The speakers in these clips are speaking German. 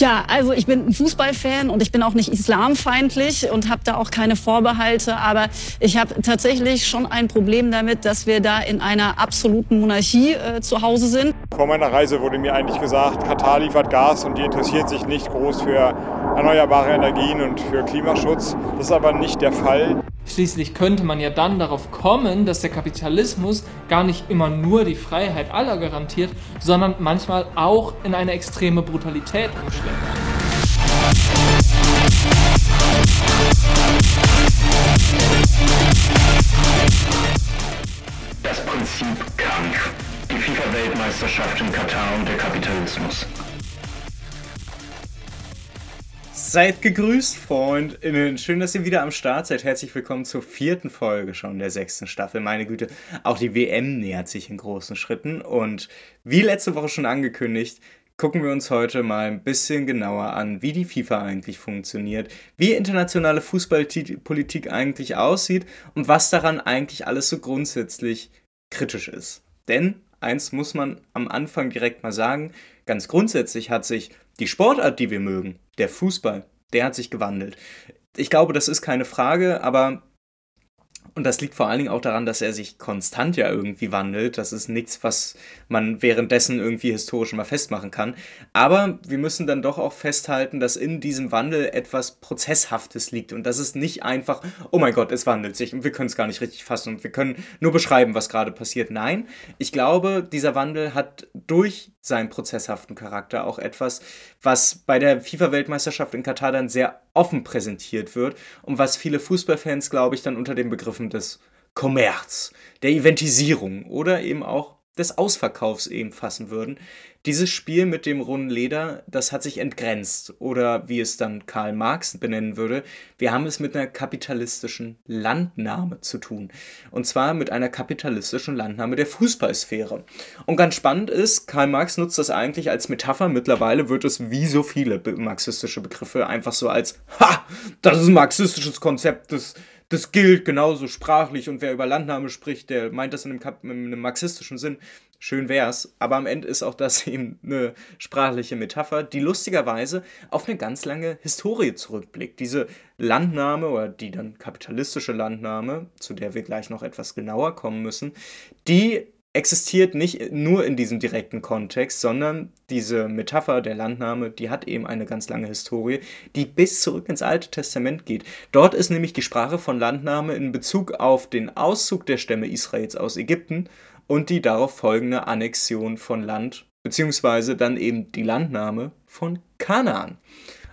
Ja, also ich bin ein Fußballfan und ich bin auch nicht islamfeindlich und habe da auch keine Vorbehalte, aber ich habe tatsächlich schon ein Problem damit, dass wir da in einer absoluten Monarchie äh, zu Hause sind. Vor meiner Reise wurde mir eigentlich gesagt, Katar liefert Gas und die interessiert sich nicht groß für erneuerbare Energien und für Klimaschutz. Das ist aber nicht der Fall. Schließlich könnte man ja dann darauf kommen, dass der Kapitalismus gar nicht immer nur die Freiheit aller garantiert, sondern manchmal auch in eine extreme Brutalität umschlägt. Das Prinzip Kampf. Die FIFA-Weltmeisterschaft in Katar und der Kapitalismus. Seid gegrüßt, FreundInnen. Schön, dass ihr wieder am Start seid. Herzlich willkommen zur vierten Folge schon der sechsten Staffel. Meine Güte, auch die WM nähert sich in großen Schritten. Und wie letzte Woche schon angekündigt, gucken wir uns heute mal ein bisschen genauer an, wie die FIFA eigentlich funktioniert, wie internationale Fußballpolitik eigentlich aussieht und was daran eigentlich alles so grundsätzlich kritisch ist. Denn eins muss man am Anfang direkt mal sagen, ganz grundsätzlich hat sich die Sportart, die wir mögen, der Fußball, der hat sich gewandelt. Ich glaube, das ist keine Frage, aber und das liegt vor allen Dingen auch daran, dass er sich konstant ja irgendwie wandelt. Das ist nichts, was man währenddessen irgendwie historisch mal festmachen kann. Aber wir müssen dann doch auch festhalten, dass in diesem Wandel etwas Prozesshaftes liegt. Und das ist nicht einfach, oh mein Gott, es wandelt sich und wir können es gar nicht richtig fassen und wir können nur beschreiben, was gerade passiert. Nein, ich glaube, dieser Wandel hat durch seinen prozesshaften Charakter auch etwas, was bei der FIFA-Weltmeisterschaft in Katar dann sehr offen präsentiert wird und was viele Fußballfans, glaube ich, dann unter den Begriffen des Kommerz, der Eventisierung oder eben auch des Ausverkaufs eben fassen würden. Dieses Spiel mit dem runden Leder, das hat sich entgrenzt oder wie es dann Karl Marx benennen würde, wir haben es mit einer kapitalistischen Landnahme zu tun. Und zwar mit einer kapitalistischen Landnahme der Fußballsphäre. Und ganz spannend ist, Karl Marx nutzt das eigentlich als Metapher. Mittlerweile wird es wie so viele marxistische Begriffe einfach so als, ha, das ist ein marxistisches Konzept, das das gilt genauso sprachlich und wer über Landnahme spricht, der meint das in einem, in einem marxistischen Sinn. Schön wär's, aber am Ende ist auch das eben eine sprachliche Metapher, die lustigerweise auf eine ganz lange Historie zurückblickt. Diese Landnahme oder die dann kapitalistische Landnahme, zu der wir gleich noch etwas genauer kommen müssen, die existiert nicht nur in diesem direkten Kontext, sondern diese Metapher der Landnahme, die hat eben eine ganz lange Historie, die bis zurück ins Alte Testament geht. Dort ist nämlich die Sprache von Landnahme in Bezug auf den Auszug der Stämme Israels aus Ägypten und die darauf folgende Annexion von Land, beziehungsweise dann eben die Landnahme von Kanaan.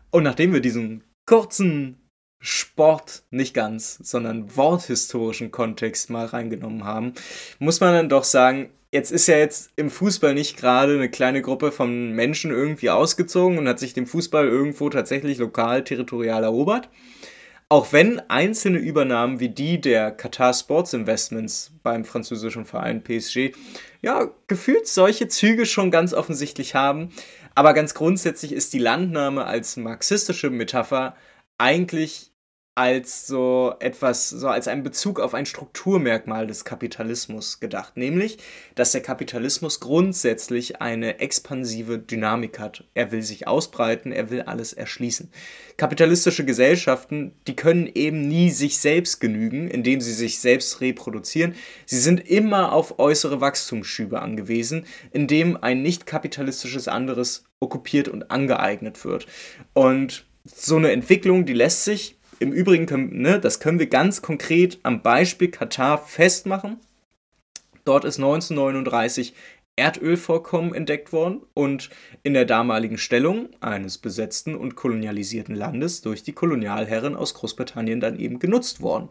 Und nachdem wir diesen kurzen Sport nicht ganz, sondern worthistorischen Kontext mal reingenommen haben, muss man dann doch sagen, jetzt ist ja jetzt im Fußball nicht gerade eine kleine Gruppe von Menschen irgendwie ausgezogen und hat sich den Fußball irgendwo tatsächlich lokal, territorial erobert. Auch wenn einzelne Übernahmen wie die der Qatar Sports Investments beim französischen Verein PSG ja gefühlt solche Züge schon ganz offensichtlich haben, aber ganz grundsätzlich ist die Landnahme als marxistische Metapher eigentlich als so etwas, so als ein Bezug auf ein Strukturmerkmal des Kapitalismus gedacht, nämlich, dass der Kapitalismus grundsätzlich eine expansive Dynamik hat. Er will sich ausbreiten, er will alles erschließen. Kapitalistische Gesellschaften, die können eben nie sich selbst genügen, indem sie sich selbst reproduzieren. Sie sind immer auf äußere Wachstumsschübe angewiesen, indem ein nicht kapitalistisches anderes okkupiert und angeeignet wird. Und so eine Entwicklung, die lässt sich im Übrigen, können, ne, das können wir ganz konkret am Beispiel Katar festmachen. Dort ist 1939 Erdölvorkommen entdeckt worden und in der damaligen Stellung eines besetzten und kolonialisierten Landes durch die Kolonialherren aus Großbritannien dann eben genutzt worden.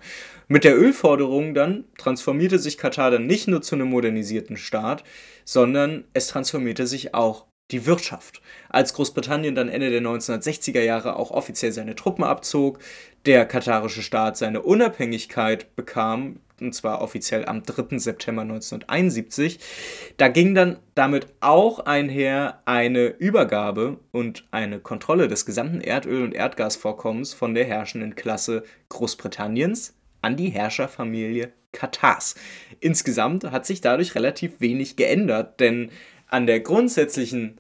Mit der Ölforderung dann transformierte sich Katar dann nicht nur zu einem modernisierten Staat, sondern es transformierte sich auch die Wirtschaft. Als Großbritannien dann Ende der 1960er Jahre auch offiziell seine Truppen abzog, der katarische Staat seine Unabhängigkeit bekam, und zwar offiziell am 3. September 1971, da ging dann damit auch einher eine Übergabe und eine Kontrolle des gesamten Erdöl- und Erdgasvorkommens von der herrschenden Klasse Großbritanniens an die Herrscherfamilie Katars. Insgesamt hat sich dadurch relativ wenig geändert, denn an der grundsätzlichen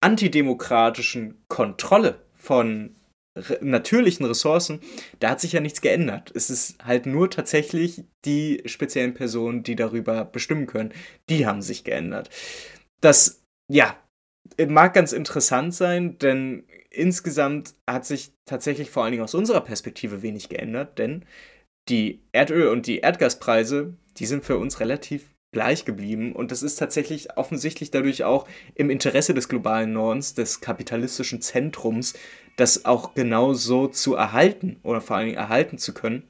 antidemokratischen Kontrolle von natürlichen Ressourcen, da hat sich ja nichts geändert. Es ist halt nur tatsächlich die speziellen Personen, die darüber bestimmen können, die haben sich geändert. Das, ja, mag ganz interessant sein, denn insgesamt hat sich tatsächlich vor allen Dingen aus unserer Perspektive wenig geändert, denn die Erdöl- und die Erdgaspreise, die sind für uns relativ gleich geblieben. Und das ist tatsächlich offensichtlich dadurch auch im Interesse des globalen Nordens, des kapitalistischen Zentrums, das auch genau so zu erhalten oder vor allen Dingen erhalten zu können.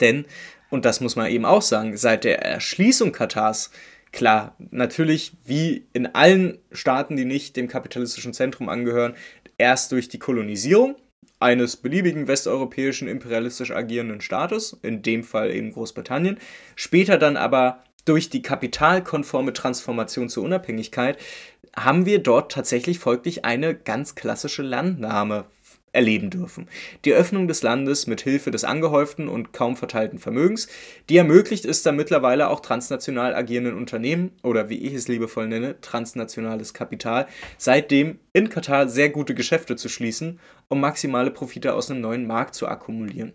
Denn, und das muss man eben auch sagen, seit der Erschließung Katars, klar, natürlich wie in allen Staaten, die nicht dem kapitalistischen Zentrum angehören, erst durch die Kolonisierung eines beliebigen westeuropäischen imperialistisch agierenden Staates, in dem Fall eben Großbritannien, später dann aber durch die kapitalkonforme Transformation zur Unabhängigkeit haben wir dort tatsächlich folglich eine ganz klassische Landnahme erleben dürfen. Die Öffnung des Landes mit Hilfe des angehäuften und kaum verteilten Vermögens, die ermöglicht ist, dann mittlerweile auch transnational agierenden Unternehmen oder wie ich es liebevoll nenne, transnationales Kapital, seitdem in Katar sehr gute Geschäfte zu schließen, um maximale Profite aus einem neuen Markt zu akkumulieren.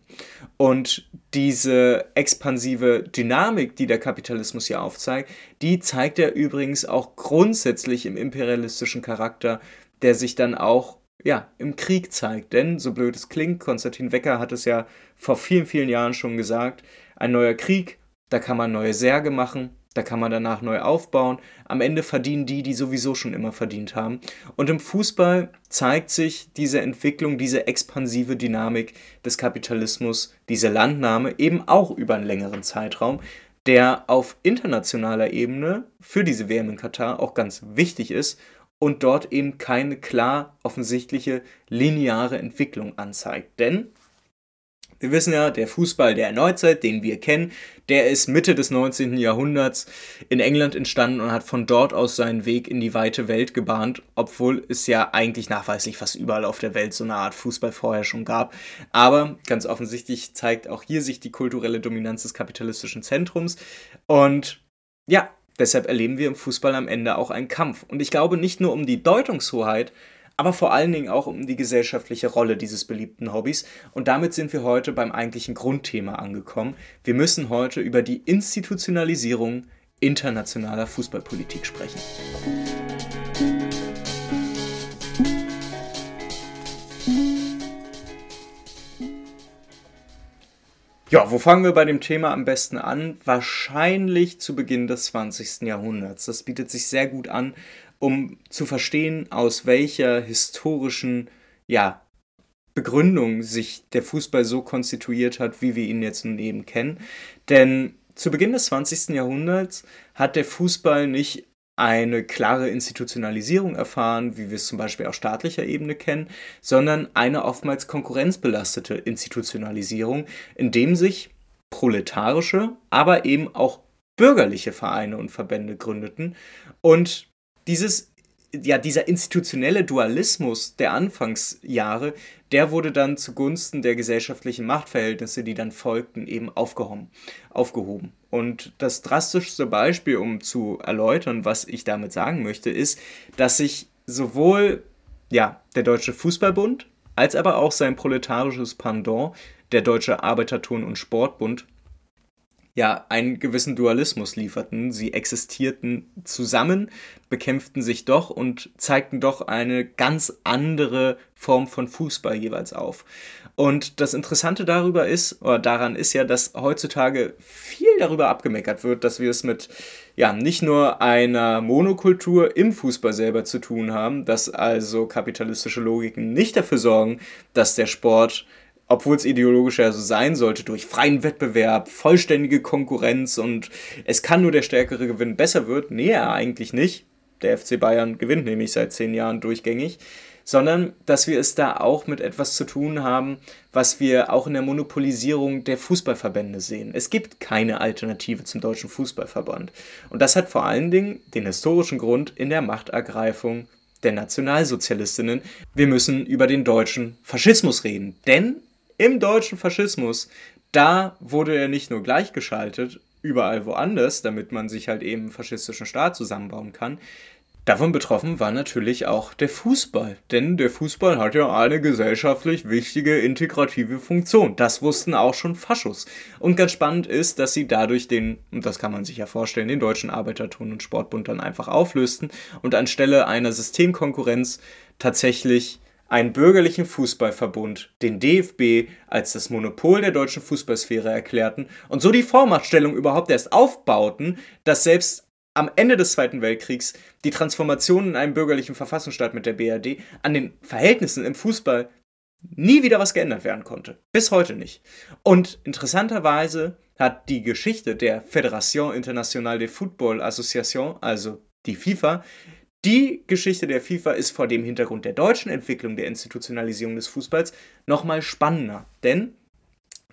Und diese expansive Dynamik, die der Kapitalismus hier aufzeigt, die zeigt er übrigens auch grundsätzlich im imperialistischen Charakter, der sich dann auch ja, im Krieg zeigt. Denn, so blöd es klingt, Konstantin Wecker hat es ja vor vielen, vielen Jahren schon gesagt, ein neuer Krieg, da kann man neue Särge machen, da kann man danach neu aufbauen. Am Ende verdienen die, die sowieso schon immer verdient haben. Und im Fußball zeigt sich diese Entwicklung, diese expansive Dynamik des Kapitalismus, diese Landnahme eben auch über einen längeren Zeitraum, der auf internationaler Ebene für diese WM in Katar auch ganz wichtig ist und dort eben keine klar offensichtliche lineare Entwicklung anzeigt. Denn wir wissen ja, der Fußball der Neuzeit, den wir kennen, der ist Mitte des 19. Jahrhunderts in England entstanden und hat von dort aus seinen Weg in die weite Welt gebahnt, obwohl es ja eigentlich nachweislich fast überall auf der Welt so eine Art Fußball vorher schon gab. Aber ganz offensichtlich zeigt auch hier sich die kulturelle Dominanz des kapitalistischen Zentrums. Und ja, Deshalb erleben wir im Fußball am Ende auch einen Kampf. Und ich glaube nicht nur um die Deutungshoheit, aber vor allen Dingen auch um die gesellschaftliche Rolle dieses beliebten Hobbys. Und damit sind wir heute beim eigentlichen Grundthema angekommen. Wir müssen heute über die Institutionalisierung internationaler Fußballpolitik sprechen. Ja, wo fangen wir bei dem Thema am besten an? Wahrscheinlich zu Beginn des 20. Jahrhunderts. Das bietet sich sehr gut an, um zu verstehen, aus welcher historischen ja, Begründung sich der Fußball so konstituiert hat, wie wir ihn jetzt nun eben kennen. Denn zu Beginn des 20. Jahrhunderts hat der Fußball nicht eine klare Institutionalisierung erfahren, wie wir es zum Beispiel auf staatlicher Ebene kennen, sondern eine oftmals konkurrenzbelastete Institutionalisierung, in dem sich proletarische, aber eben auch bürgerliche Vereine und Verbände gründeten. Und dieses ja, dieser institutionelle Dualismus der Anfangsjahre, der wurde dann zugunsten der gesellschaftlichen Machtverhältnisse, die dann folgten, eben aufgehoben. aufgehoben. Und das drastischste Beispiel, um zu erläutern, was ich damit sagen möchte, ist, dass sich sowohl ja, der Deutsche Fußballbund als aber auch sein proletarisches Pendant, der Deutsche Arbeiterton- und Sportbund, ja einen gewissen Dualismus lieferten. Sie existierten zusammen, bekämpften sich doch und zeigten doch eine ganz andere Form von Fußball jeweils auf. Und das Interessante darüber ist, oder daran ist ja, dass heutzutage viel darüber abgemeckert wird, dass wir es mit ja nicht nur einer Monokultur im Fußball selber zu tun haben, dass also kapitalistische Logiken nicht dafür sorgen, dass der Sport obwohl es ideologisch ja so sein sollte, durch freien Wettbewerb, vollständige Konkurrenz und es kann nur der Stärkere gewinnen, besser wird. Nee, eigentlich nicht. Der FC Bayern gewinnt nämlich seit zehn Jahren durchgängig. Sondern, dass wir es da auch mit etwas zu tun haben, was wir auch in der Monopolisierung der Fußballverbände sehen. Es gibt keine Alternative zum Deutschen Fußballverband. Und das hat vor allen Dingen den historischen Grund in der Machtergreifung der Nationalsozialistinnen. Wir müssen über den deutschen Faschismus reden. Denn im deutschen Faschismus, da wurde er nicht nur gleichgeschaltet, überall woanders, damit man sich halt eben einen faschistischen Staat zusammenbauen kann. Davon betroffen war natürlich auch der Fußball, denn der Fußball hat ja eine gesellschaftlich wichtige integrative Funktion. Das wussten auch schon Faschos. Und ganz spannend ist, dass sie dadurch den, und das kann man sich ja vorstellen, den Deutschen Arbeiterton- und Sportbund dann einfach auflösten und anstelle einer Systemkonkurrenz tatsächlich einen bürgerlichen Fußballverbund, den DFB, als das Monopol der deutschen Fußballsphäre erklärten und so die Vormachtstellung überhaupt erst aufbauten, dass selbst am Ende des Zweiten Weltkriegs die Transformation in einen bürgerlichen Verfassungsstaat mit der BRD an den Verhältnissen im Fußball nie wieder was geändert werden konnte. Bis heute nicht. Und interessanterweise hat die Geschichte der Fédération Internationale de Football Association, also die FIFA, die Geschichte der FIFA ist vor dem Hintergrund der deutschen Entwicklung der Institutionalisierung des Fußballs nochmal spannender. Denn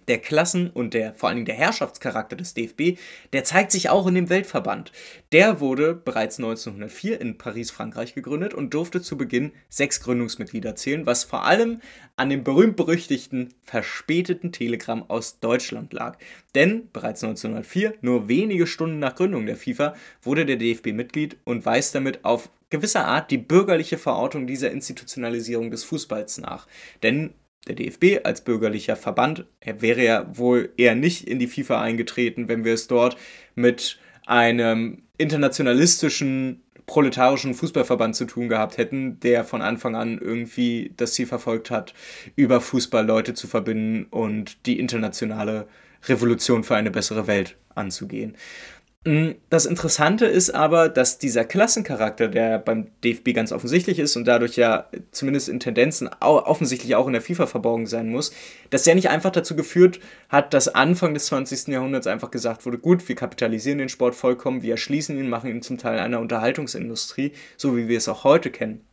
der Klassen- und der vor allen Dingen der Herrschaftscharakter des DFB, der zeigt sich auch in dem Weltverband. Der wurde bereits 1904 in Paris, Frankreich gegründet und durfte zu Beginn sechs Gründungsmitglieder zählen, was vor allem an dem berühmt-berüchtigten verspäteten Telegramm aus Deutschland lag. Denn bereits 1904, nur wenige Stunden nach Gründung der FIFA, wurde der DFB Mitglied und weist damit auf gewisser Art die bürgerliche Verortung dieser Institutionalisierung des Fußballs nach. Denn der DFB als bürgerlicher Verband, er wäre ja wohl eher nicht in die FIFA eingetreten, wenn wir es dort mit einem internationalistischen proletarischen Fußballverband zu tun gehabt hätten, der von Anfang an irgendwie das Ziel verfolgt hat, über Fußball Leute zu verbinden und die internationale Revolution für eine bessere Welt anzugehen. Mm, das Interessante ist aber, dass dieser Klassencharakter, der beim DFB ganz offensichtlich ist und dadurch ja zumindest in Tendenzen offensichtlich auch in der FIFA verborgen sein muss, dass der nicht einfach dazu geführt hat, dass Anfang des 20. Jahrhunderts einfach gesagt wurde, gut, wir kapitalisieren den Sport vollkommen, wir erschließen ihn, machen ihn zum Teil einer Unterhaltungsindustrie, so wie wir es auch heute kennen.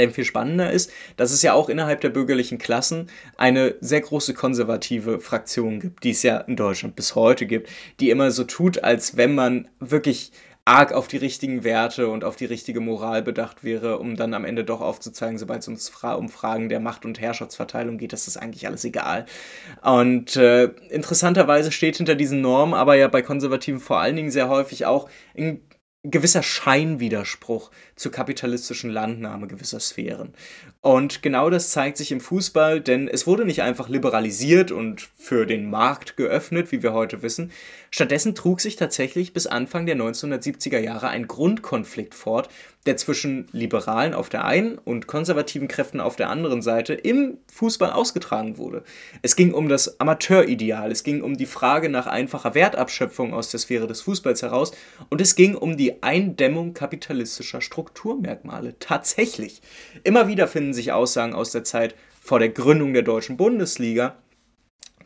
Denn viel spannender ist, dass es ja auch innerhalb der bürgerlichen Klassen eine sehr große konservative Fraktion gibt, die es ja in Deutschland bis heute gibt, die immer so tut, als wenn man wirklich arg auf die richtigen Werte und auf die richtige Moral bedacht wäre, um dann am Ende doch aufzuzeigen, sobald es um Fragen der Macht- und Herrschaftsverteilung geht, dass das eigentlich alles egal. Und äh, interessanterweise steht hinter diesen Normen aber ja bei Konservativen vor allen Dingen sehr häufig auch ein gewisser Scheinwiderspruch zur kapitalistischen Landnahme gewisser Sphären. Und genau das zeigt sich im Fußball, denn es wurde nicht einfach liberalisiert und für den Markt geöffnet, wie wir heute wissen. Stattdessen trug sich tatsächlich bis Anfang der 1970er Jahre ein Grundkonflikt fort, der zwischen Liberalen auf der einen und konservativen Kräften auf der anderen Seite im Fußball ausgetragen wurde. Es ging um das Amateurideal, es ging um die Frage nach einfacher Wertabschöpfung aus der Sphäre des Fußballs heraus und es ging um die Eindämmung kapitalistischer Strukturmerkmale. Tatsächlich. Immer wieder finden sich Aussagen aus der Zeit vor der Gründung der deutschen Bundesliga,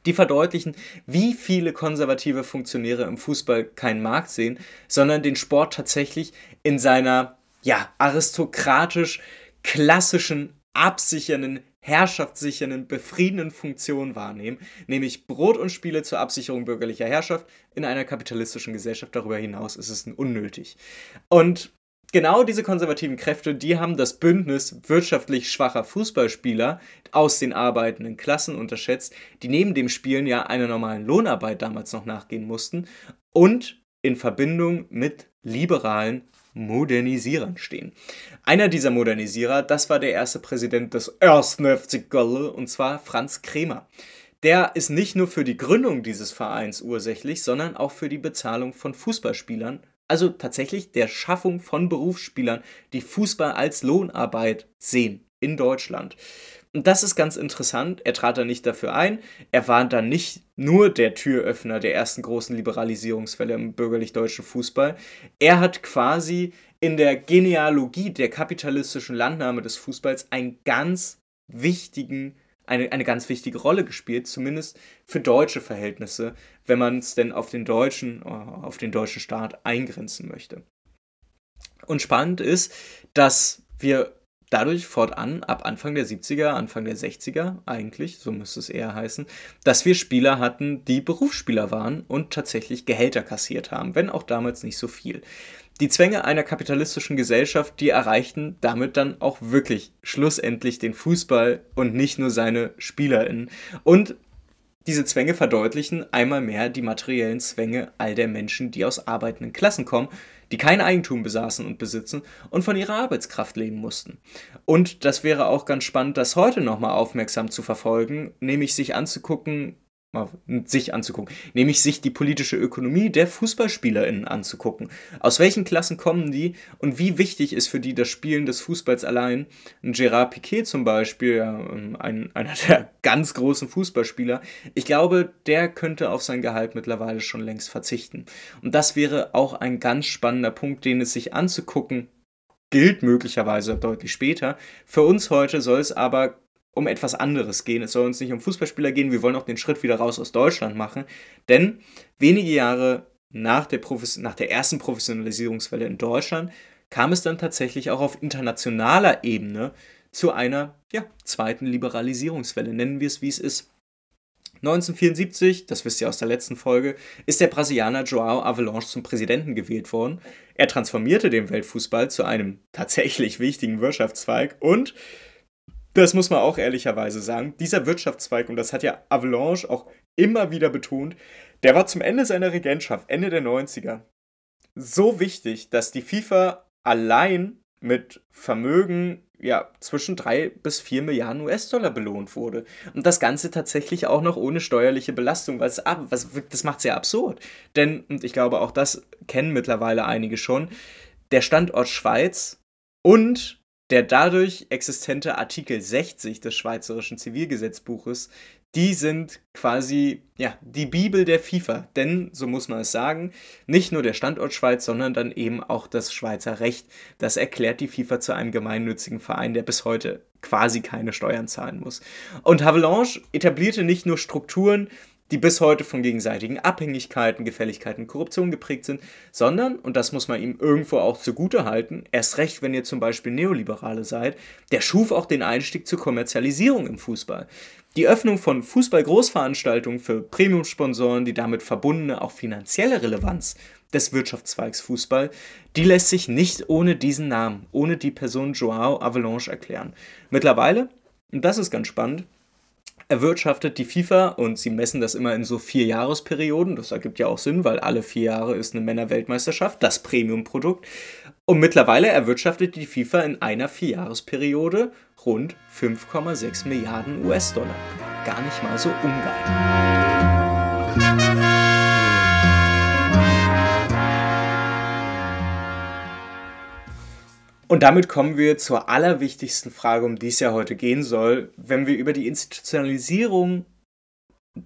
die verdeutlichen, wie viele konservative Funktionäre im Fußball keinen Markt sehen, sondern den Sport tatsächlich in seiner ja, aristokratisch klassischen, absichernden, herrschaftssichernden, befriedenden Funktion wahrnehmen, nämlich Brot und Spiele zur Absicherung bürgerlicher Herrschaft in einer kapitalistischen Gesellschaft. Darüber hinaus ist es unnötig. Und genau diese konservativen Kräfte, die haben das Bündnis wirtschaftlich schwacher Fußballspieler aus den arbeitenden Klassen unterschätzt, die neben dem Spielen ja einer normalen Lohnarbeit damals noch nachgehen mussten und in Verbindung mit liberalen Modernisierern stehen. Einer dieser Modernisierer, das war der erste Präsident des 1. FC Gölle, und zwar Franz Kremer. Der ist nicht nur für die Gründung dieses Vereins ursächlich, sondern auch für die Bezahlung von Fußballspielern, also tatsächlich der Schaffung von Berufsspielern, die Fußball als Lohnarbeit sehen in Deutschland. Und das ist ganz interessant. Er trat da nicht dafür ein. Er war dann nicht nur der Türöffner der ersten großen Liberalisierungswelle im bürgerlich-deutschen Fußball. Er hat quasi in der Genealogie der kapitalistischen Landnahme des Fußballs einen ganz wichtigen, eine, eine ganz wichtige Rolle gespielt, zumindest für deutsche Verhältnisse, wenn man es denn auf den deutschen, auf den deutschen Staat eingrenzen möchte. Und spannend ist, dass wir dadurch fortan, ab Anfang der 70er, Anfang der 60er eigentlich, so müsste es eher heißen, dass wir Spieler hatten, die Berufsspieler waren und tatsächlich Gehälter kassiert haben, wenn auch damals nicht so viel. Die Zwänge einer kapitalistischen Gesellschaft, die erreichten damit dann auch wirklich schlussendlich den Fußball und nicht nur seine SpielerInnen. Und diese Zwänge verdeutlichen einmal mehr die materiellen Zwänge all der Menschen, die aus arbeitenden Klassen kommen, die kein Eigentum besaßen und besitzen und von ihrer Arbeitskraft leben mussten. Und das wäre auch ganz spannend, das heute nochmal aufmerksam zu verfolgen, nämlich sich anzugucken, mal sich anzugucken, nämlich sich die politische Ökonomie der FußballspielerInnen anzugucken. Aus welchen Klassen kommen die und wie wichtig ist für die das Spielen des Fußballs allein? Ein Gerard Piquet zum Beispiel, ein, einer der ganz großen Fußballspieler, ich glaube, der könnte auf sein Gehalt mittlerweile schon längst verzichten. Und das wäre auch ein ganz spannender Punkt, den es sich anzugucken gilt möglicherweise deutlich später. Für uns heute soll es aber um etwas anderes gehen. Es soll uns nicht um Fußballspieler gehen, wir wollen auch den Schritt wieder raus aus Deutschland machen. Denn wenige Jahre nach der, Profes nach der ersten Professionalisierungswelle in Deutschland kam es dann tatsächlich auch auf internationaler Ebene zu einer ja, zweiten Liberalisierungswelle. Nennen wir es, wie es ist. 1974, das wisst ihr aus der letzten Folge, ist der Brasilianer Joao Avalanche zum Präsidenten gewählt worden. Er transformierte den Weltfußball zu einem tatsächlich wichtigen Wirtschaftszweig und das muss man auch ehrlicherweise sagen. Dieser Wirtschaftszweig, und das hat ja Avalanche auch immer wieder betont, der war zum Ende seiner Regentschaft, Ende der 90er, so wichtig, dass die FIFA allein mit Vermögen ja, zwischen 3 bis 4 Milliarden US-Dollar belohnt wurde. Und das Ganze tatsächlich auch noch ohne steuerliche Belastung, was, was das macht sehr absurd. Denn, und ich glaube, auch das kennen mittlerweile einige schon, der Standort Schweiz und der dadurch existente Artikel 60 des Schweizerischen Zivilgesetzbuches, die sind quasi ja, die Bibel der FIFA. Denn, so muss man es sagen, nicht nur der Standort Schweiz, sondern dann eben auch das Schweizer Recht. Das erklärt die FIFA zu einem gemeinnützigen Verein, der bis heute quasi keine Steuern zahlen muss. Und Havelange etablierte nicht nur Strukturen, die bis heute von gegenseitigen Abhängigkeiten, Gefälligkeiten, Korruption geprägt sind, sondern, und das muss man ihm irgendwo auch zugute halten, erst recht, wenn ihr zum Beispiel Neoliberale seid, der schuf auch den Einstieg zur Kommerzialisierung im Fußball. Die Öffnung von Fußball-Großveranstaltungen für Premium-Sponsoren, die damit verbundene auch finanzielle Relevanz des Wirtschaftszweigs Fußball, die lässt sich nicht ohne diesen Namen, ohne die Person Joao Avalanche erklären. Mittlerweile, und das ist ganz spannend, erwirtschaftet die FIFA und sie messen das immer in so vier Jahresperioden. Das ergibt ja auch Sinn, weil alle vier Jahre ist eine Männerweltmeisterschaft, das Premium-Produkt. Und mittlerweile erwirtschaftet die FIFA in einer Vierjahresperiode rund 5,6 Milliarden US-Dollar. Gar nicht mal so ungeil. Und damit kommen wir zur allerwichtigsten Frage, um die es ja heute gehen soll. Wenn wir über die Institutionalisierung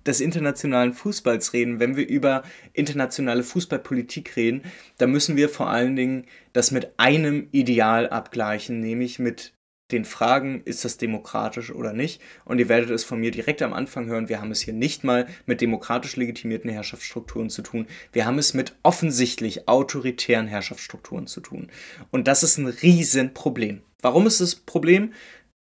des internationalen Fußballs reden, wenn wir über internationale Fußballpolitik reden, dann müssen wir vor allen Dingen das mit einem Ideal abgleichen, nämlich mit den Fragen, ist das demokratisch oder nicht. Und ihr werdet es von mir direkt am Anfang hören, wir haben es hier nicht mal mit demokratisch legitimierten Herrschaftsstrukturen zu tun. Wir haben es mit offensichtlich autoritären Herrschaftsstrukturen zu tun. Und das ist ein Riesenproblem. Warum ist das Problem?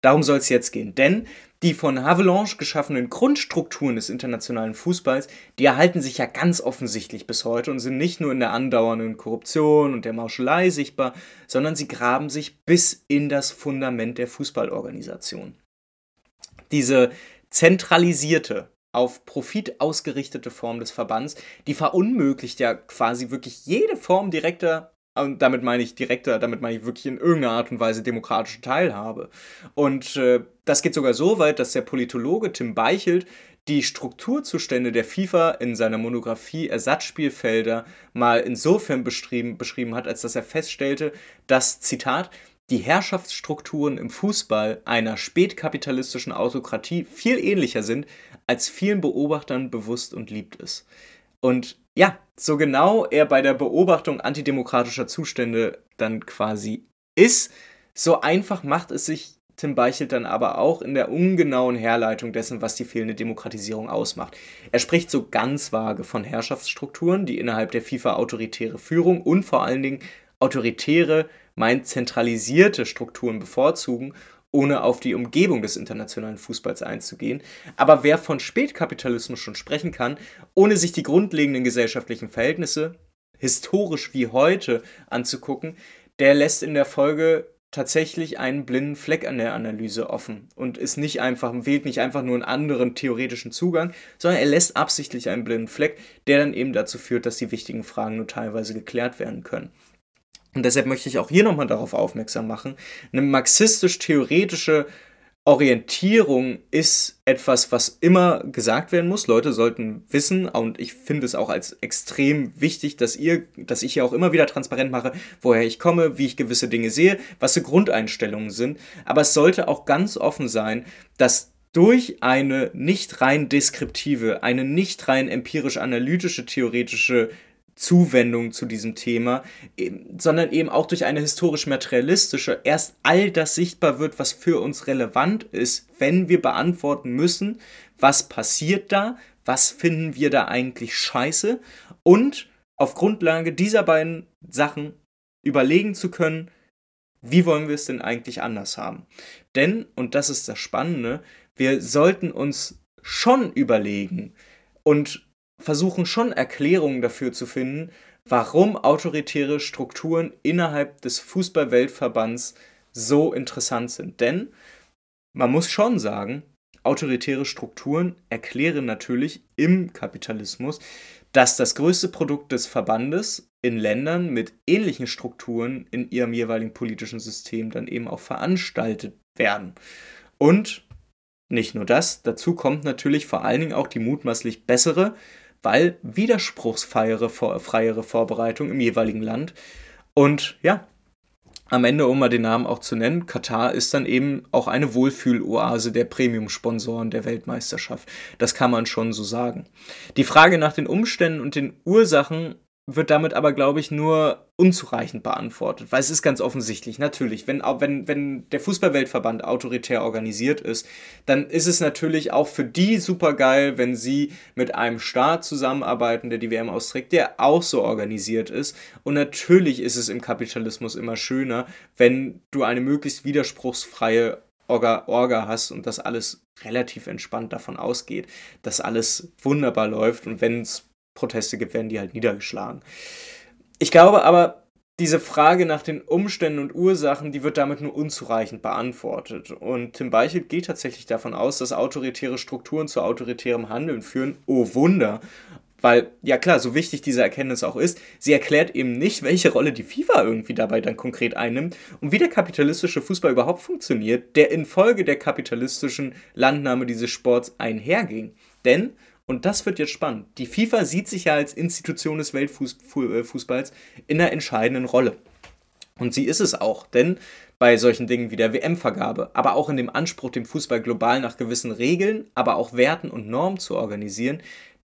Darum soll es jetzt gehen. Denn die von Havelange geschaffenen Grundstrukturen des internationalen Fußballs, die erhalten sich ja ganz offensichtlich bis heute und sind nicht nur in der andauernden Korruption und der Mauschelei sichtbar, sondern sie graben sich bis in das Fundament der Fußballorganisation. Diese zentralisierte, auf Profit ausgerichtete Form des Verbands, die verunmöglicht ja quasi wirklich jede Form direkter und damit meine ich direkter, damit meine ich wirklich in irgendeiner Art und Weise demokratische Teilhabe. Und äh, das geht sogar so weit, dass der Politologe Tim Beichelt die Strukturzustände der FIFA in seiner Monographie Ersatzspielfelder mal insofern beschrieben, beschrieben hat, als dass er feststellte, dass, Zitat, die Herrschaftsstrukturen im Fußball einer spätkapitalistischen Autokratie viel ähnlicher sind, als vielen Beobachtern bewusst und liebt ist. Und ja, so genau er bei der Beobachtung antidemokratischer Zustände dann quasi ist, so einfach macht es sich Tim Beichelt dann aber auch in der ungenauen Herleitung dessen, was die fehlende Demokratisierung ausmacht. Er spricht so ganz vage von Herrschaftsstrukturen, die innerhalb der FIFA autoritäre Führung und vor allen Dingen autoritäre, meint zentralisierte Strukturen bevorzugen ohne auf die Umgebung des internationalen Fußballs einzugehen. Aber wer von Spätkapitalismus schon sprechen kann, ohne sich die grundlegenden gesellschaftlichen Verhältnisse, historisch wie heute, anzugucken, der lässt in der Folge tatsächlich einen blinden Fleck an der Analyse offen und ist nicht einfach, wählt nicht einfach nur einen anderen theoretischen Zugang, sondern er lässt absichtlich einen blinden Fleck, der dann eben dazu führt, dass die wichtigen Fragen nur teilweise geklärt werden können. Und deshalb möchte ich auch hier nochmal darauf aufmerksam machen, eine marxistisch-theoretische Orientierung ist etwas, was immer gesagt werden muss. Leute sollten wissen, und ich finde es auch als extrem wichtig, dass ihr, dass ich hier auch immer wieder transparent mache, woher ich komme, wie ich gewisse Dinge sehe, was die Grundeinstellungen sind. Aber es sollte auch ganz offen sein, dass durch eine nicht rein deskriptive, eine nicht rein empirisch-analytische, theoretische Zuwendung zu diesem Thema, sondern eben auch durch eine historisch-materialistische erst all das sichtbar wird, was für uns relevant ist, wenn wir beantworten müssen, was passiert da, was finden wir da eigentlich scheiße und auf Grundlage dieser beiden Sachen überlegen zu können, wie wollen wir es denn eigentlich anders haben. Denn, und das ist das Spannende, wir sollten uns schon überlegen und versuchen schon Erklärungen dafür zu finden, warum autoritäre Strukturen innerhalb des Fußballweltverbands so interessant sind. Denn man muss schon sagen, autoritäre Strukturen erklären natürlich im Kapitalismus, dass das größte Produkt des Verbandes in Ländern mit ähnlichen Strukturen in ihrem jeweiligen politischen System dann eben auch veranstaltet werden. Und nicht nur das, dazu kommt natürlich vor allen Dingen auch die mutmaßlich bessere weil widerspruchsfreiere freiere Vorbereitung im jeweiligen Land. Und ja, am Ende, um mal den Namen auch zu nennen, Katar ist dann eben auch eine Wohlfühloase der Premium-Sponsoren der Weltmeisterschaft. Das kann man schon so sagen. Die Frage nach den Umständen und den Ursachen wird damit aber, glaube ich, nur unzureichend beantwortet, weil es ist ganz offensichtlich, natürlich, wenn, wenn, wenn der Fußballweltverband autoritär organisiert ist, dann ist es natürlich auch für die super geil, wenn sie mit einem Staat zusammenarbeiten, der die WM austrägt, der auch so organisiert ist. Und natürlich ist es im Kapitalismus immer schöner, wenn du eine möglichst widerspruchsfreie Orga, Orga hast und das alles relativ entspannt davon ausgeht, dass alles wunderbar läuft und wenn es Proteste gibt, werden die halt niedergeschlagen. Ich glaube aber, diese Frage nach den Umständen und Ursachen, die wird damit nur unzureichend beantwortet. Und Tim Beichelt geht tatsächlich davon aus, dass autoritäre Strukturen zu autoritärem Handeln führen. Oh Wunder. Weil, ja klar, so wichtig diese Erkenntnis auch ist, sie erklärt eben nicht, welche Rolle die FIFA irgendwie dabei dann konkret einnimmt und wie der kapitalistische Fußball überhaupt funktioniert, der infolge der kapitalistischen Landnahme dieses Sports einherging. Denn und das wird jetzt spannend. Die FIFA sieht sich ja als Institution des Weltfußballs in einer entscheidenden Rolle. Und sie ist es auch, denn bei solchen Dingen wie der WM-Vergabe, aber auch in dem Anspruch, den Fußball global nach gewissen Regeln, aber auch Werten und Normen zu organisieren,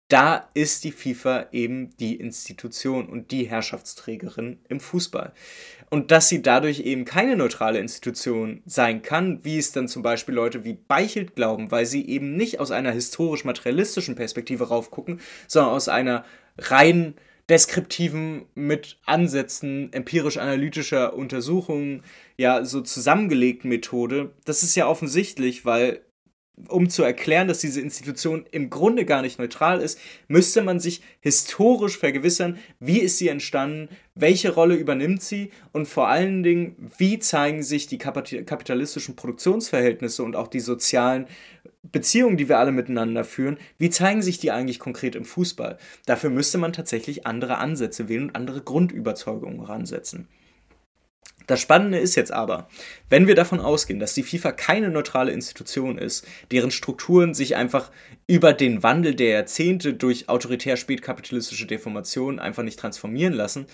da ist die FIFA eben die Institution und die Herrschaftsträgerin im Fußball. Und dass sie dadurch eben keine neutrale Institution sein kann, wie es dann zum Beispiel Leute wie Beichelt glauben, weil sie eben nicht aus einer historisch-materialistischen Perspektive raufgucken, sondern aus einer rein deskriptiven, mit Ansätzen empirisch-analytischer Untersuchungen, ja, so zusammengelegten Methode. Das ist ja offensichtlich, weil um zu erklären, dass diese Institution im Grunde gar nicht neutral ist, müsste man sich historisch vergewissern, wie ist sie entstanden, welche Rolle übernimmt sie und vor allen Dingen, wie zeigen sich die kapitalistischen Produktionsverhältnisse und auch die sozialen Beziehungen, die wir alle miteinander führen, wie zeigen sich die eigentlich konkret im Fußball? Dafür müsste man tatsächlich andere Ansätze wählen und andere Grundüberzeugungen ransetzen. Das Spannende ist jetzt aber, wenn wir davon ausgehen, dass die FIFA keine neutrale Institution ist, deren Strukturen sich einfach über den Wandel der Jahrzehnte durch autoritär spätkapitalistische Deformationen einfach nicht transformieren lassen,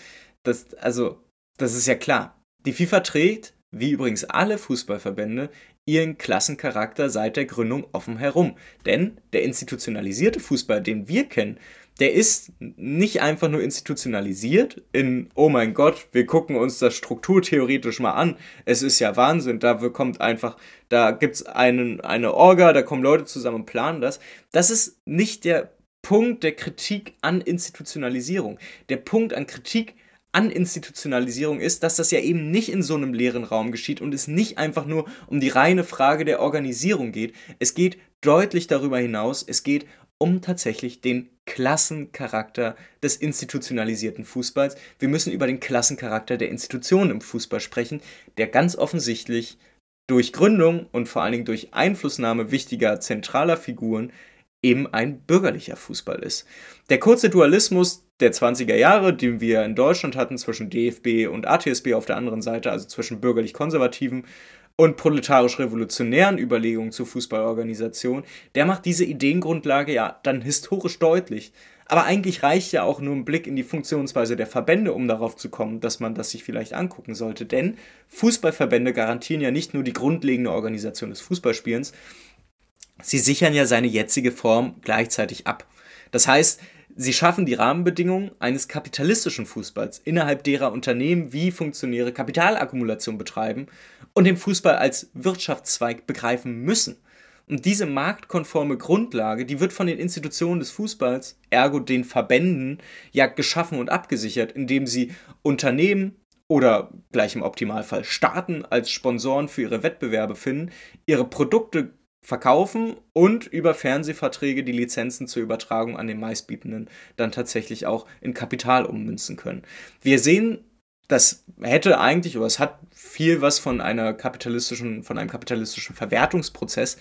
das, also, das ist ja klar. Die FIFA trägt, wie übrigens alle Fußballverbände, ihren Klassencharakter seit der Gründung offen herum. Denn der institutionalisierte Fußball, den wir kennen, der ist nicht einfach nur institutionalisiert in, oh mein Gott, wir gucken uns das strukturtheoretisch mal an. Es ist ja Wahnsinn, da kommt einfach, da gibt es eine Orga, da kommen Leute zusammen und planen das. Das ist nicht der Punkt der Kritik an Institutionalisierung. Der Punkt an Kritik an Institutionalisierung ist, dass das ja eben nicht in so einem leeren Raum geschieht und es nicht einfach nur um die reine Frage der Organisierung geht. Es geht deutlich darüber hinaus. Es geht um tatsächlich den Klassencharakter des institutionalisierten Fußballs. Wir müssen über den Klassencharakter der Institutionen im Fußball sprechen, der ganz offensichtlich durch Gründung und vor allen Dingen durch Einflussnahme wichtiger zentraler Figuren eben ein bürgerlicher Fußball ist. Der kurze Dualismus der 20er Jahre, den wir in Deutschland hatten zwischen DFB und ATSB auf der anderen Seite, also zwischen bürgerlich-konservativen und proletarisch-revolutionären Überlegungen zur Fußballorganisation, der macht diese Ideengrundlage ja dann historisch deutlich. Aber eigentlich reicht ja auch nur ein Blick in die Funktionsweise der Verbände, um darauf zu kommen, dass man das sich vielleicht angucken sollte. Denn Fußballverbände garantieren ja nicht nur die grundlegende Organisation des Fußballspielens, sie sichern ja seine jetzige Form gleichzeitig ab. Das heißt, sie schaffen die Rahmenbedingungen eines kapitalistischen Fußballs, innerhalb derer Unternehmen wie Funktionäre Kapitalakkumulation betreiben und den Fußball als Wirtschaftszweig begreifen müssen. Und diese marktkonforme Grundlage, die wird von den Institutionen des Fußballs, ergo den Verbänden, ja geschaffen und abgesichert, indem sie Unternehmen oder gleich im Optimalfall Staaten als Sponsoren für ihre Wettbewerbe finden, ihre Produkte verkaufen und über Fernsehverträge die Lizenzen zur Übertragung an den meistbietenden dann tatsächlich auch in Kapital ummünzen können. Wir sehen, das hätte eigentlich oder es hat viel was von einer kapitalistischen von einem kapitalistischen Verwertungsprozess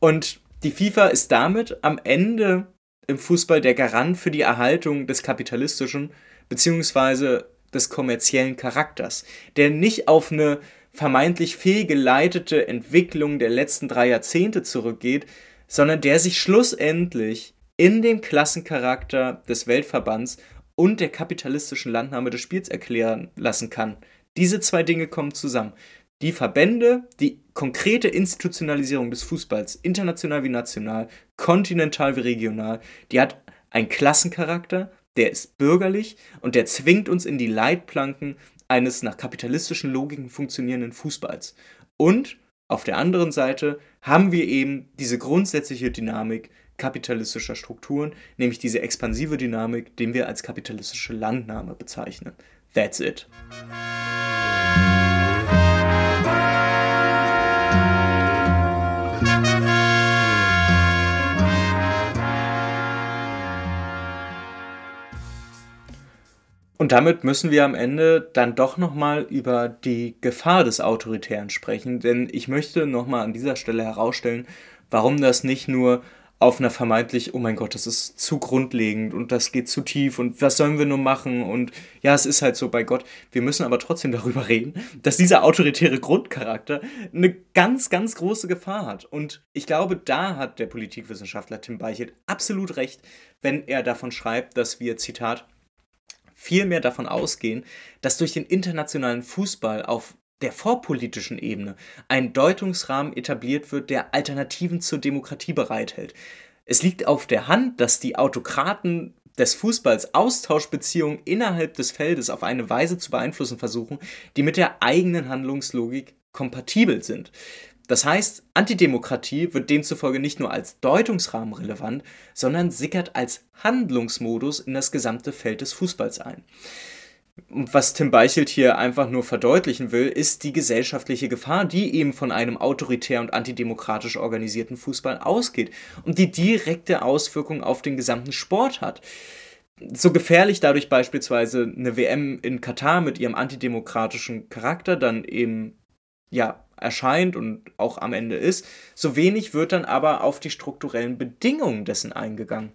und die FIFA ist damit am Ende im Fußball der Garant für die Erhaltung des kapitalistischen bzw. des kommerziellen Charakters, der nicht auf eine vermeintlich fehlgeleitete Entwicklung der letzten drei Jahrzehnte zurückgeht, sondern der sich schlussendlich in dem Klassencharakter des Weltverbands und der kapitalistischen Landnahme des Spiels erklären lassen kann. Diese zwei Dinge kommen zusammen. Die Verbände, die konkrete Institutionalisierung des Fußballs, international wie national, kontinental wie regional, die hat einen Klassencharakter, der ist bürgerlich und der zwingt uns in die Leitplanken eines nach kapitalistischen Logiken funktionierenden Fußballs. Und auf der anderen Seite haben wir eben diese grundsätzliche Dynamik kapitalistischer Strukturen, nämlich diese expansive Dynamik, den wir als kapitalistische Landnahme bezeichnen. That's it. Und damit müssen wir am Ende dann doch nochmal über die Gefahr des Autoritären sprechen, denn ich möchte nochmal an dieser Stelle herausstellen, warum das nicht nur auf einer vermeintlich, oh mein Gott, das ist zu grundlegend und das geht zu tief und was sollen wir nur machen und ja, es ist halt so bei Gott. Wir müssen aber trotzdem darüber reden, dass dieser autoritäre Grundcharakter eine ganz, ganz große Gefahr hat. Und ich glaube, da hat der Politikwissenschaftler Tim Beichelt absolut recht, wenn er davon schreibt, dass wir, Zitat, vielmehr davon ausgehen, dass durch den internationalen Fußball auf der vorpolitischen Ebene ein Deutungsrahmen etabliert wird, der Alternativen zur Demokratie bereithält. Es liegt auf der Hand, dass die Autokraten des Fußballs Austauschbeziehungen innerhalb des Feldes auf eine Weise zu beeinflussen versuchen, die mit der eigenen Handlungslogik kompatibel sind. Das heißt, Antidemokratie wird demzufolge nicht nur als Deutungsrahmen relevant, sondern sickert als Handlungsmodus in das gesamte Feld des Fußballs ein. Und was Tim Beichelt hier einfach nur verdeutlichen will, ist die gesellschaftliche Gefahr, die eben von einem autoritär und antidemokratisch organisierten Fußball ausgeht und die direkte Auswirkungen auf den gesamten Sport hat. So gefährlich dadurch beispielsweise eine WM in Katar mit ihrem antidemokratischen Charakter dann eben ja erscheint und auch am Ende ist, so wenig wird dann aber auf die strukturellen Bedingungen dessen eingegangen.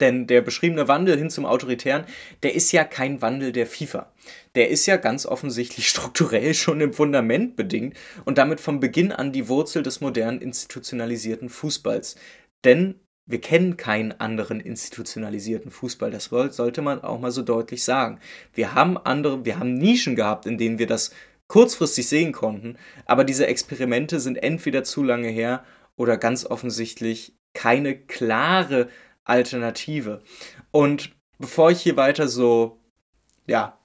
Denn der beschriebene Wandel hin zum Autoritären, der ist ja kein Wandel der FIFA. Der ist ja ganz offensichtlich strukturell schon im Fundament bedingt und damit von Beginn an die Wurzel des modernen institutionalisierten Fußballs. Denn wir kennen keinen anderen institutionalisierten Fußball. Das sollte man auch mal so deutlich sagen. Wir haben andere, wir haben Nischen gehabt, in denen wir das kurzfristig sehen konnten, aber diese Experimente sind entweder zu lange her oder ganz offensichtlich keine klare Alternative. Und bevor ich hier weiter so, ja,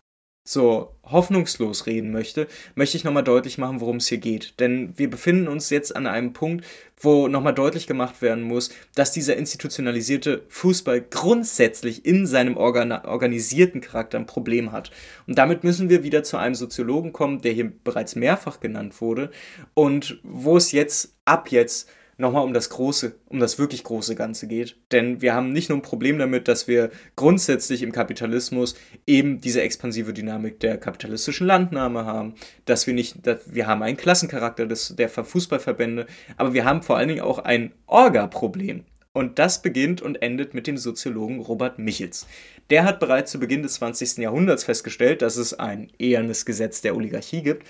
so hoffnungslos reden möchte, möchte ich nochmal deutlich machen, worum es hier geht. Denn wir befinden uns jetzt an einem Punkt, wo nochmal deutlich gemacht werden muss, dass dieser institutionalisierte Fußball grundsätzlich in seinem organ organisierten Charakter ein Problem hat. Und damit müssen wir wieder zu einem Soziologen kommen, der hier bereits mehrfach genannt wurde und wo es jetzt ab jetzt nochmal um das große, um das wirklich große Ganze geht. Denn wir haben nicht nur ein Problem damit, dass wir grundsätzlich im Kapitalismus eben diese expansive Dynamik der kapitalistischen Landnahme haben, dass wir nicht, dass wir haben einen Klassencharakter des, der Fußballverbände, aber wir haben vor allen Dingen auch ein Orga-Problem. Und das beginnt und endet mit dem Soziologen Robert Michels. Der hat bereits zu Beginn des 20. Jahrhunderts festgestellt, dass es ein ehernes Gesetz der Oligarchie gibt.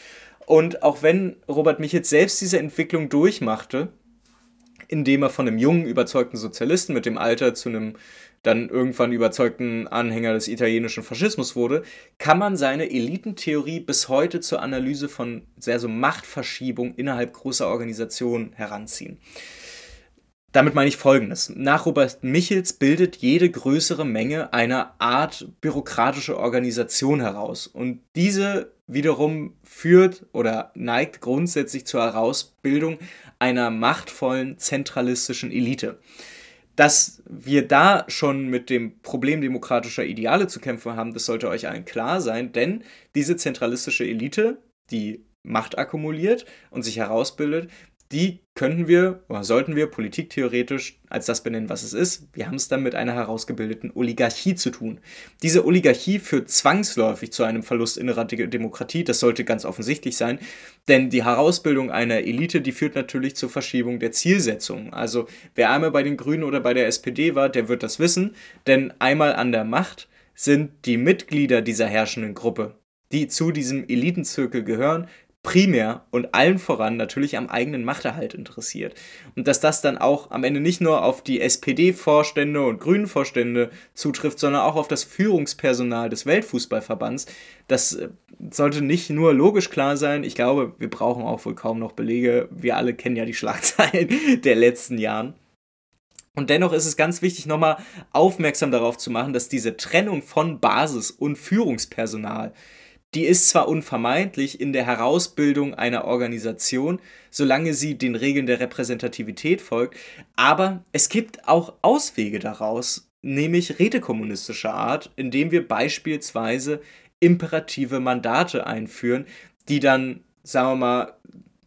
Und auch wenn Robert Michels selbst diese Entwicklung durchmachte, indem er von einem jungen, überzeugten Sozialisten mit dem Alter zu einem dann irgendwann überzeugten Anhänger des italienischen Faschismus wurde, kann man seine Elitentheorie bis heute zur Analyse von sehr so Machtverschiebung innerhalb großer Organisationen heranziehen. Damit meine ich Folgendes. Nach Robert Michels bildet jede größere Menge eine Art bürokratische Organisation heraus. Und diese wiederum führt oder neigt grundsätzlich zur Herausbildung einer machtvollen zentralistischen Elite. Dass wir da schon mit dem Problem demokratischer Ideale zu kämpfen haben, das sollte euch allen klar sein, denn diese zentralistische Elite, die Macht akkumuliert und sich herausbildet, die könnten wir oder sollten wir politiktheoretisch als das benennen, was es ist. Wir haben es dann mit einer herausgebildeten Oligarchie zu tun. Diese Oligarchie führt zwangsläufig zu einem Verlust innerer Demokratie. Das sollte ganz offensichtlich sein, denn die Herausbildung einer Elite, die führt natürlich zur Verschiebung der Zielsetzungen. Also wer einmal bei den Grünen oder bei der SPD war, der wird das wissen, denn einmal an der Macht sind die Mitglieder dieser herrschenden Gruppe die zu diesem Elitenzirkel gehören, primär und allen voran natürlich am eigenen Machterhalt interessiert. Und dass das dann auch am Ende nicht nur auf die SPD-Vorstände und Grünen-Vorstände zutrifft, sondern auch auf das Führungspersonal des Weltfußballverbands, das äh, sollte nicht nur logisch klar sein. Ich glaube, wir brauchen auch wohl kaum noch Belege. Wir alle kennen ja die Schlagzeilen der letzten Jahren. Und dennoch ist es ganz wichtig, nochmal aufmerksam darauf zu machen, dass diese Trennung von Basis und Führungspersonal die ist zwar unvermeidlich in der Herausbildung einer Organisation, solange sie den Regeln der Repräsentativität folgt, aber es gibt auch Auswege daraus, nämlich rätekommunistischer Art, indem wir beispielsweise imperative Mandate einführen, die dann, sagen wir mal,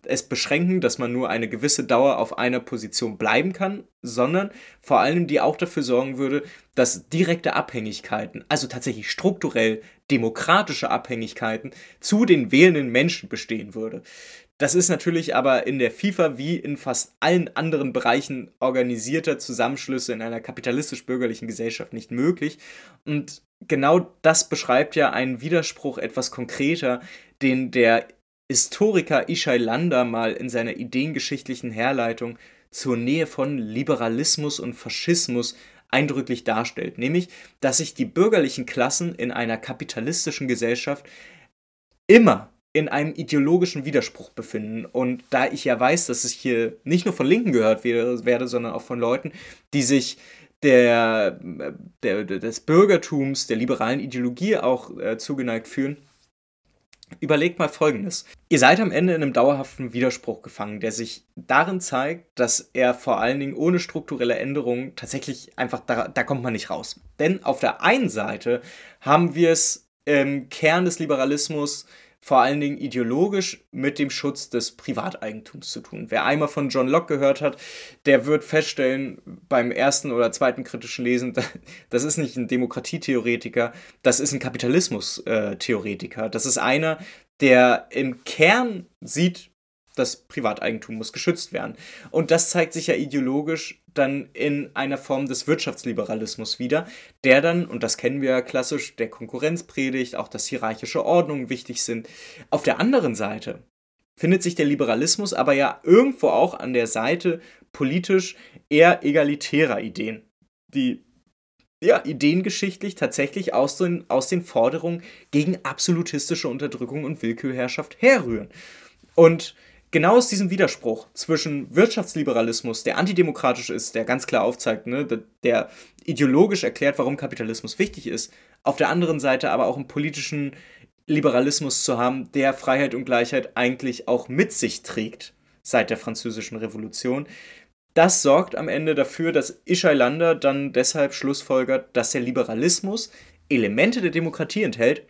es beschränken, dass man nur eine gewisse Dauer auf einer Position bleiben kann, sondern vor allem die auch dafür sorgen würde, dass direkte Abhängigkeiten, also tatsächlich strukturell demokratische Abhängigkeiten zu den wählenden Menschen bestehen würde. Das ist natürlich aber in der FIFA wie in fast allen anderen Bereichen organisierter Zusammenschlüsse in einer kapitalistisch-bürgerlichen Gesellschaft nicht möglich. Und genau das beschreibt ja einen Widerspruch etwas konkreter, den der Historiker Ishai Landa mal in seiner ideengeschichtlichen Herleitung zur Nähe von Liberalismus und Faschismus eindrücklich darstellt, nämlich, dass sich die bürgerlichen Klassen in einer kapitalistischen Gesellschaft immer in einem ideologischen Widerspruch befinden. Und da ich ja weiß, dass ich hier nicht nur von Linken gehört werde, sondern auch von Leuten, die sich der, der des Bürgertums, der liberalen Ideologie auch äh, zugeneigt fühlen, Überlegt mal Folgendes. Ihr seid am Ende in einem dauerhaften Widerspruch gefangen, der sich darin zeigt, dass er vor allen Dingen ohne strukturelle Änderungen tatsächlich einfach, da, da kommt man nicht raus. Denn auf der einen Seite haben wir es im Kern des Liberalismus vor allen Dingen ideologisch mit dem Schutz des Privateigentums zu tun. Wer einmal von John Locke gehört hat, der wird feststellen beim ersten oder zweiten kritischen Lesen, das ist nicht ein Demokratietheoretiker, das ist ein Kapitalismus-Theoretiker. Das ist einer, der im Kern sieht, das Privateigentum muss geschützt werden. Und das zeigt sich ja ideologisch dann in einer Form des Wirtschaftsliberalismus wieder, der dann, und das kennen wir ja klassisch, der Konkurrenz predigt, auch dass hierarchische Ordnungen wichtig sind. Auf der anderen Seite findet sich der Liberalismus aber ja irgendwo auch an der Seite politisch eher egalitärer Ideen, die ja, ideengeschichtlich tatsächlich aus den, aus den Forderungen gegen absolutistische Unterdrückung und Willkürherrschaft herrühren. Und genau aus diesem Widerspruch zwischen Wirtschaftsliberalismus, der antidemokratisch ist, der ganz klar aufzeigt, ne, der ideologisch erklärt, warum Kapitalismus wichtig ist, auf der anderen Seite aber auch einen politischen Liberalismus zu haben, der Freiheit und Gleichheit eigentlich auch mit sich trägt seit der Französischen Revolution. Das sorgt am Ende dafür, dass Ishai Lander dann deshalb schlussfolgert, dass der Liberalismus Elemente der Demokratie enthält,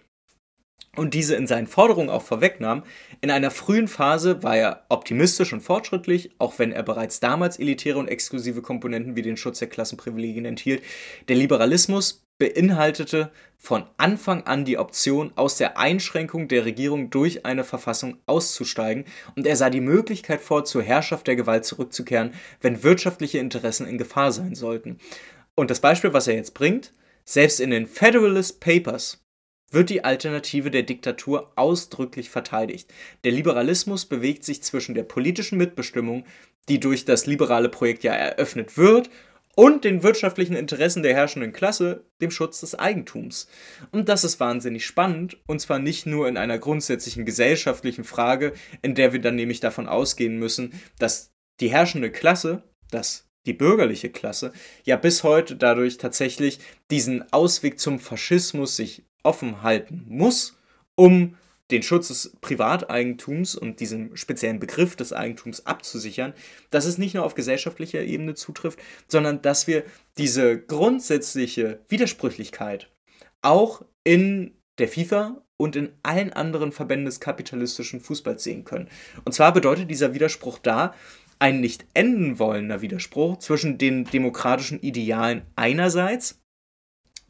und diese in seinen Forderungen auch vorwegnahm. In einer frühen Phase war er optimistisch und fortschrittlich, auch wenn er bereits damals elitäre und exklusive Komponenten wie den Schutz der Klassenprivilegien enthielt. Der Liberalismus beinhaltete von Anfang an die Option, aus der Einschränkung der Regierung durch eine Verfassung auszusteigen, und er sah die Möglichkeit vor, zur Herrschaft der Gewalt zurückzukehren, wenn wirtschaftliche Interessen in Gefahr sein sollten. Und das Beispiel, was er jetzt bringt, selbst in den Federalist Papers wird die Alternative der Diktatur ausdrücklich verteidigt. Der Liberalismus bewegt sich zwischen der politischen Mitbestimmung, die durch das liberale Projekt ja eröffnet wird, und den wirtschaftlichen Interessen der herrschenden Klasse, dem Schutz des Eigentums. Und das ist wahnsinnig spannend, und zwar nicht nur in einer grundsätzlichen gesellschaftlichen Frage, in der wir dann nämlich davon ausgehen müssen, dass die herrschende Klasse, dass die bürgerliche Klasse, ja bis heute dadurch tatsächlich diesen Ausweg zum Faschismus sich offen halten muss, um den Schutz des Privateigentums und diesen speziellen Begriff des Eigentums abzusichern, dass es nicht nur auf gesellschaftlicher Ebene zutrifft, sondern dass wir diese grundsätzliche Widersprüchlichkeit auch in der FIFA und in allen anderen Verbänden des kapitalistischen Fußballs sehen können. Und zwar bedeutet dieser Widerspruch da, ein nicht enden wollender Widerspruch zwischen den demokratischen Idealen einerseits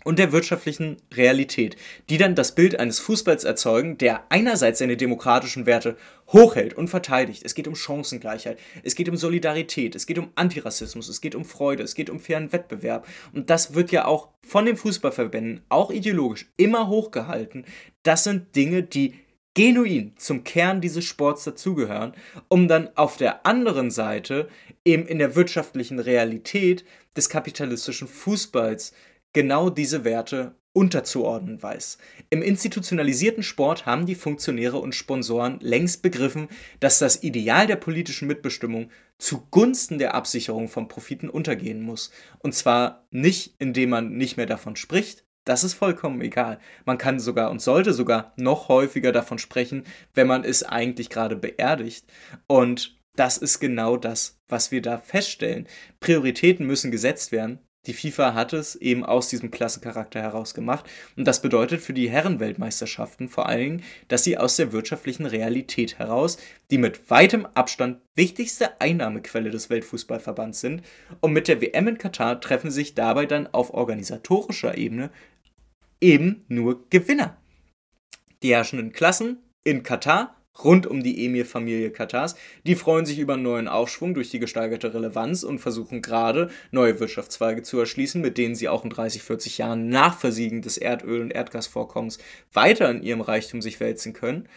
und der wirtschaftlichen Realität, die dann das Bild eines Fußballs erzeugen, der einerseits seine demokratischen Werte hochhält und verteidigt. Es geht um Chancengleichheit, es geht um Solidarität, es geht um Antirassismus, es geht um Freude, es geht um fairen Wettbewerb. Und das wird ja auch von den Fußballverbänden, auch ideologisch, immer hochgehalten. Das sind Dinge, die genuin zum Kern dieses Sports dazugehören, um dann auf der anderen Seite eben in der wirtschaftlichen Realität des kapitalistischen Fußballs genau diese Werte unterzuordnen weiß. Im institutionalisierten Sport haben die Funktionäre und Sponsoren längst begriffen, dass das Ideal der politischen Mitbestimmung zugunsten der Absicherung von Profiten untergehen muss. Und zwar nicht, indem man nicht mehr davon spricht, das ist vollkommen egal. Man kann sogar und sollte sogar noch häufiger davon sprechen, wenn man es eigentlich gerade beerdigt. Und das ist genau das, was wir da feststellen. Prioritäten müssen gesetzt werden die FIFA hat es eben aus diesem Klassencharakter heraus gemacht. Und das bedeutet für die Herrenweltmeisterschaften vor allen Dingen, dass sie aus der wirtschaftlichen Realität heraus die mit weitem Abstand wichtigste Einnahmequelle des Weltfußballverbands sind. Und mit der WM in Katar treffen sich dabei dann auf organisatorischer Ebene eben nur Gewinner. Die herrschenden Klassen in Katar rund um die Emir-Familie Katars. Die freuen sich über einen neuen Aufschwung durch die gesteigerte Relevanz und versuchen gerade, neue Wirtschaftszweige zu erschließen, mit denen sie auch in 30, 40 Jahren nach Versiegen des Erdöl- und Erdgasvorkommens weiter in ihrem Reichtum sich wälzen können.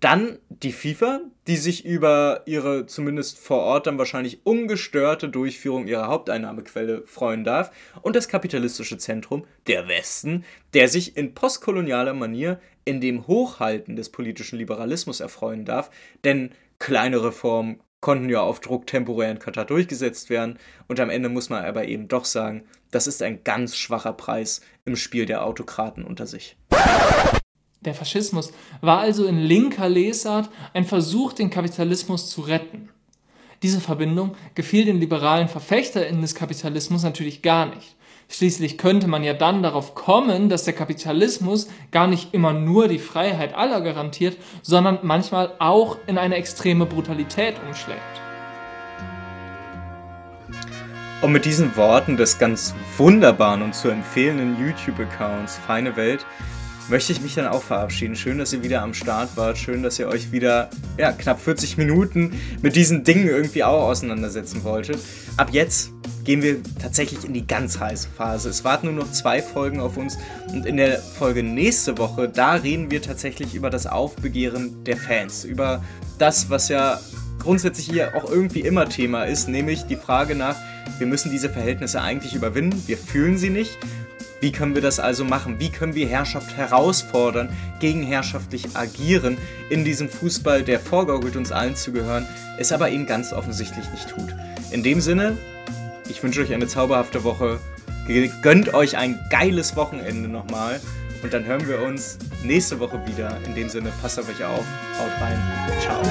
Dann die FIFA, die sich über ihre zumindest vor Ort dann wahrscheinlich ungestörte Durchführung ihrer Haupteinnahmequelle freuen darf. Und das kapitalistische Zentrum, der Westen, der sich in postkolonialer Manier in dem Hochhalten des politischen Liberalismus erfreuen darf. Denn kleine Reformen konnten ja auf Druck temporär in Katar durchgesetzt werden. Und am Ende muss man aber eben doch sagen, das ist ein ganz schwacher Preis im Spiel der Autokraten unter sich. Der Faschismus war also in linker Lesart ein Versuch, den Kapitalismus zu retten. Diese Verbindung gefiel den liberalen VerfechterInnen des Kapitalismus natürlich gar nicht. Schließlich könnte man ja dann darauf kommen, dass der Kapitalismus gar nicht immer nur die Freiheit aller garantiert, sondern manchmal auch in eine extreme Brutalität umschlägt. Und mit diesen Worten des ganz wunderbaren und zu empfehlenden YouTube-Accounts Feine Welt möchte ich mich dann auch verabschieden. Schön, dass ihr wieder am Start wart. Schön, dass ihr euch wieder ja, knapp 40 Minuten mit diesen Dingen irgendwie auch auseinandersetzen wolltet. Ab jetzt gehen wir tatsächlich in die ganz heiße Phase. Es warten nur noch zwei Folgen auf uns und in der Folge nächste Woche, da reden wir tatsächlich über das Aufbegehren der Fans, über das, was ja grundsätzlich hier auch irgendwie immer Thema ist, nämlich die Frage nach, wir müssen diese Verhältnisse eigentlich überwinden, wir fühlen sie nicht wie können wir das also machen? Wie können wir Herrschaft herausfordern, gegenherrschaftlich agieren in diesem Fußball, der vorgaukelt, uns allen zu gehören, es aber eben ganz offensichtlich nicht tut? In dem Sinne, ich wünsche euch eine zauberhafte Woche. Gönnt euch ein geiles Wochenende nochmal. Und dann hören wir uns nächste Woche wieder. In dem Sinne, passt auf euch auf. Haut rein. Ciao.